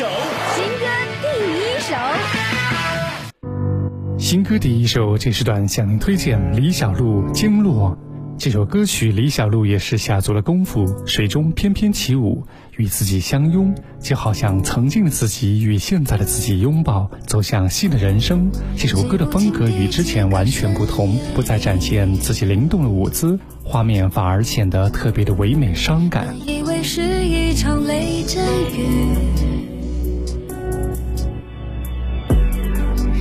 首，新歌第一首，新歌第一首，这时段向您推荐李小璐《经络》。这首歌曲，李小璐也是下足了功夫，水中翩翩起舞，与自己相拥，就好像曾经的自己与现在的自己拥抱，走向新的人生。这首歌的风格与之前完全不同，不再展现自己灵动的舞姿，画面反而显得特别的唯美伤感。以为是一场雷阵雨，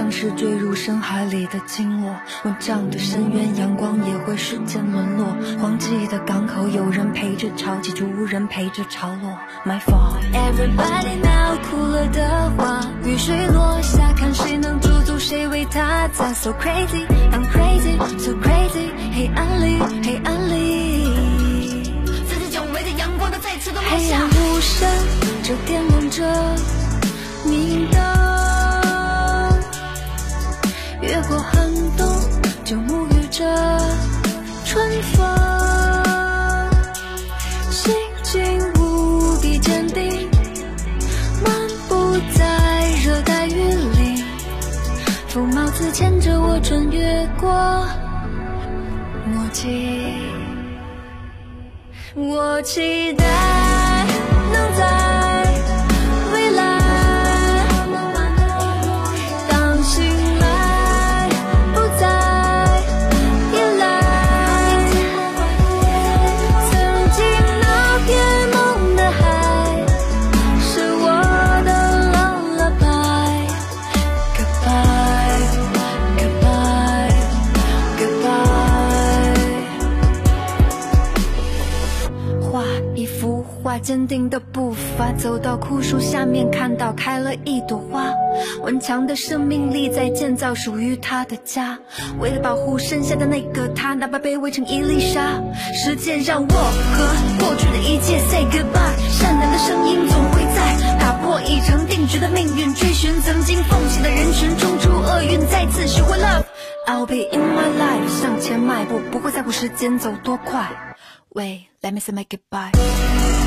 像是坠入深海里的鲸落，万丈的深渊，阳光也会瞬间沦落。荒寂的港口，有人陪着潮起，却无人陪着潮落。My fault。Everybody now，哭了的花，雨水落下，看谁能驻足，谁为他砸。So crazy，I'm crazy，so crazy。黑暗里，黑暗里，自己久违的阳光，它再次的落下。黑暗无声，这点亮着风帽子牵着我穿越过墨迹，我期待坚定的步伐走到枯树下面，看到开了一朵花。顽强的生命力在建造属于他的家。为了保护剩下的那个他，哪怕卑微成一粒沙。时间让我和过去的一切 say goodbye。善良的声音总会在打破已成定局的命运，追寻曾经奉献的人群，冲出厄运，再次学会 love。I'll be in my life，向前迈步，不会在乎时间走多快。Wait，let me say my goodbye。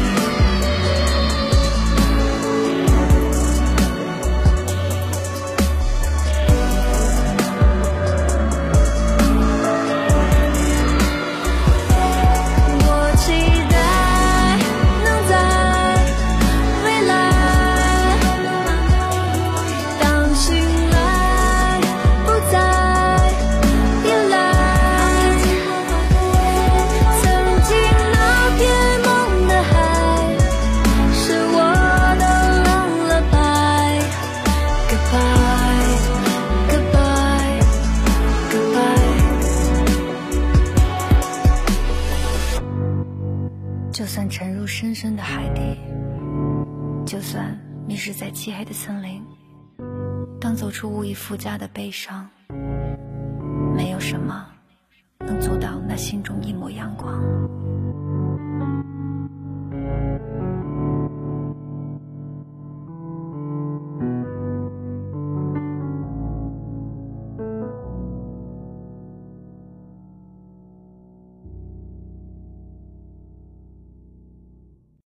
you. 就算沉入深深的海底，就算迷失在漆黑的森林，当走出无以复加的悲伤，没有什么能阻挡那心中一抹阳光。